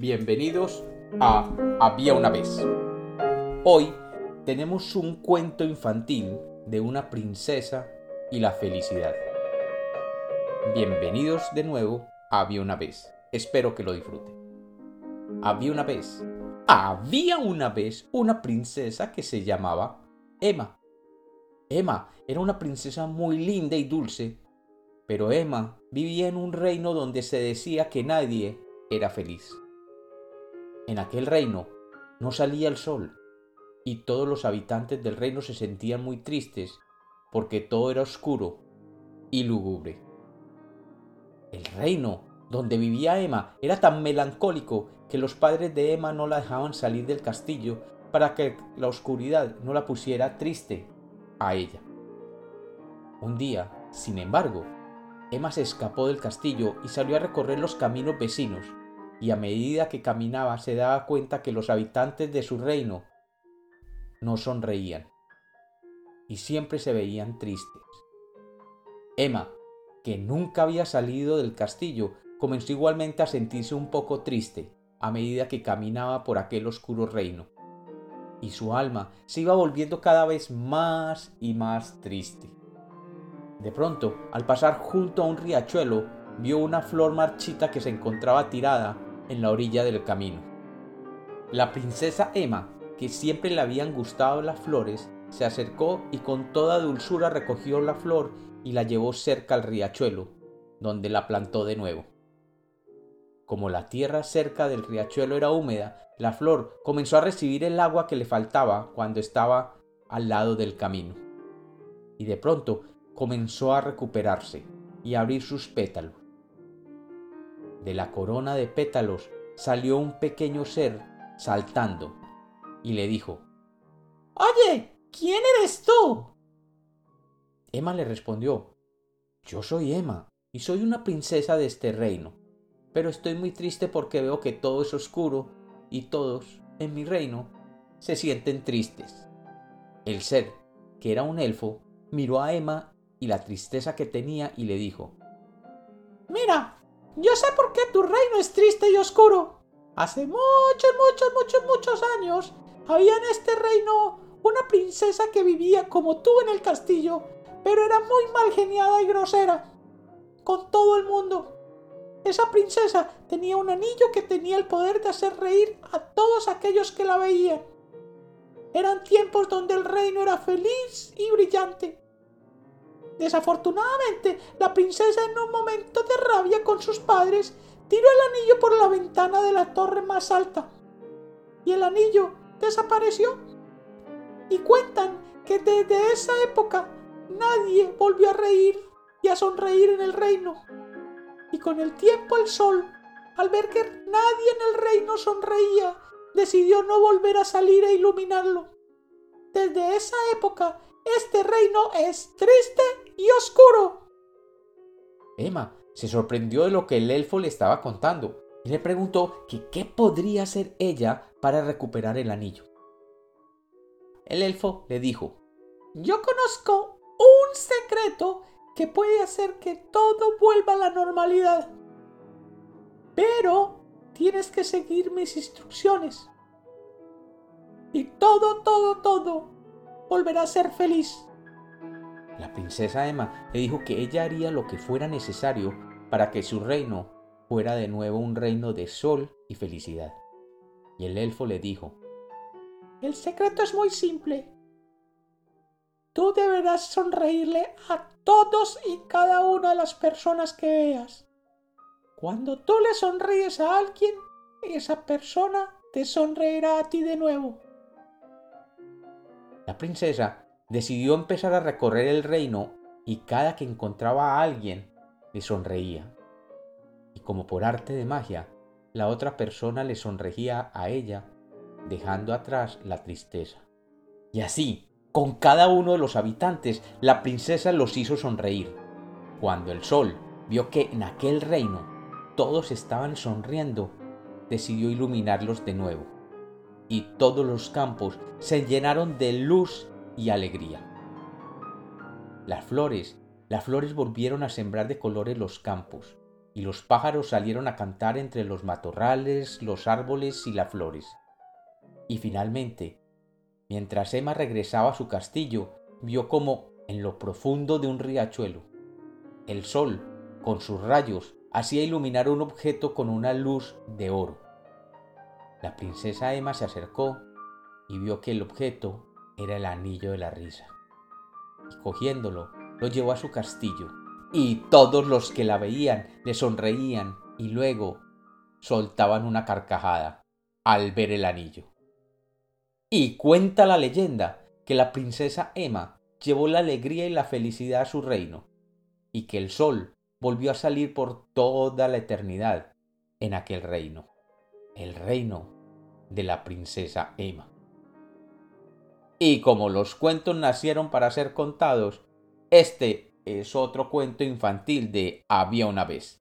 Bienvenidos a Había una vez. Hoy tenemos un cuento infantil de una princesa y la felicidad. Bienvenidos de nuevo a Había una vez. Espero que lo disfruten. Había una vez. Había una vez una princesa que se llamaba Emma. Emma era una princesa muy linda y dulce, pero Emma vivía en un reino donde se decía que nadie era feliz. En aquel reino no salía el sol y todos los habitantes del reino se sentían muy tristes porque todo era oscuro y lúgubre. El reino donde vivía Emma era tan melancólico que los padres de Emma no la dejaban salir del castillo para que la oscuridad no la pusiera triste a ella. Un día, sin embargo, Emma se escapó del castillo y salió a recorrer los caminos vecinos y a medida que caminaba se daba cuenta que los habitantes de su reino no sonreían y siempre se veían tristes. Emma, que nunca había salido del castillo, comenzó igualmente a sentirse un poco triste a medida que caminaba por aquel oscuro reino, y su alma se iba volviendo cada vez más y más triste. De pronto, al pasar junto a un riachuelo, vio una flor marchita que se encontraba tirada en la orilla del camino. La princesa Emma, que siempre le habían gustado las flores, se acercó y con toda dulzura recogió la flor y la llevó cerca al riachuelo, donde la plantó de nuevo. Como la tierra cerca del riachuelo era húmeda, la flor comenzó a recibir el agua que le faltaba cuando estaba al lado del camino. Y de pronto comenzó a recuperarse y a abrir sus pétalos. De la corona de pétalos salió un pequeño ser saltando y le dijo Oye, ¿quién eres tú? Emma le respondió Yo soy Emma y soy una princesa de este reino, pero estoy muy triste porque veo que todo es oscuro y todos en mi reino se sienten tristes. El ser, que era un elfo, miró a Emma y la tristeza que tenía y le dijo Mira, yo sé por qué tu reino es triste y oscuro. Hace muchos, muchos, muchos, muchos años había en este reino una princesa que vivía como tú en el castillo, pero era muy mal geniada y grosera con todo el mundo. Esa princesa tenía un anillo que tenía el poder de hacer reír a todos aquellos que la veían. Eran tiempos donde el reino era feliz y brillante. Desafortunadamente, la princesa en un momento de rabia con sus padres tiró el anillo por la ventana de la torre más alta. Y el anillo desapareció. Y cuentan que desde esa época nadie volvió a reír y a sonreír en el reino. Y con el tiempo el sol, al ver que nadie en el reino sonreía, decidió no volver a salir a iluminarlo. Desde esa época este reino es triste y oscuro. Emma se sorprendió de lo que el elfo le estaba contando y le preguntó que qué podría hacer ella para recuperar el anillo. El elfo le dijo, Yo conozco un secreto que puede hacer que todo vuelva a la normalidad. Pero tienes que seguir mis instrucciones. Y todo, todo, todo volverá a ser feliz. La princesa Emma le dijo que ella haría lo que fuera necesario para que su reino fuera de nuevo un reino de sol y felicidad. Y el elfo le dijo, El secreto es muy simple. Tú deberás sonreírle a todos y cada una de las personas que veas. Cuando tú le sonríes a alguien, esa persona te sonreirá a ti de nuevo. La princesa decidió empezar a recorrer el reino y cada que encontraba a alguien le sonreía. Y como por arte de magia, la otra persona le sonreía a ella, dejando atrás la tristeza. Y así, con cada uno de los habitantes, la princesa los hizo sonreír. Cuando el sol vio que en aquel reino todos estaban sonriendo, decidió iluminarlos de nuevo y todos los campos se llenaron de luz y alegría. Las flores, las flores volvieron a sembrar de colores los campos, y los pájaros salieron a cantar entre los matorrales, los árboles y las flores. Y finalmente, mientras Emma regresaba a su castillo, vio como, en lo profundo de un riachuelo, el sol, con sus rayos, hacía iluminar un objeto con una luz de oro. La princesa Emma se acercó y vio que el objeto era el anillo de la risa. Y cogiéndolo, lo llevó a su castillo y todos los que la veían le sonreían y luego soltaban una carcajada al ver el anillo. Y cuenta la leyenda que la princesa Emma llevó la alegría y la felicidad a su reino, y que el sol volvió a salir por toda la eternidad en aquel reino, el reino de la princesa Emma. Y como los cuentos nacieron para ser contados, este es otro cuento infantil de Había una vez.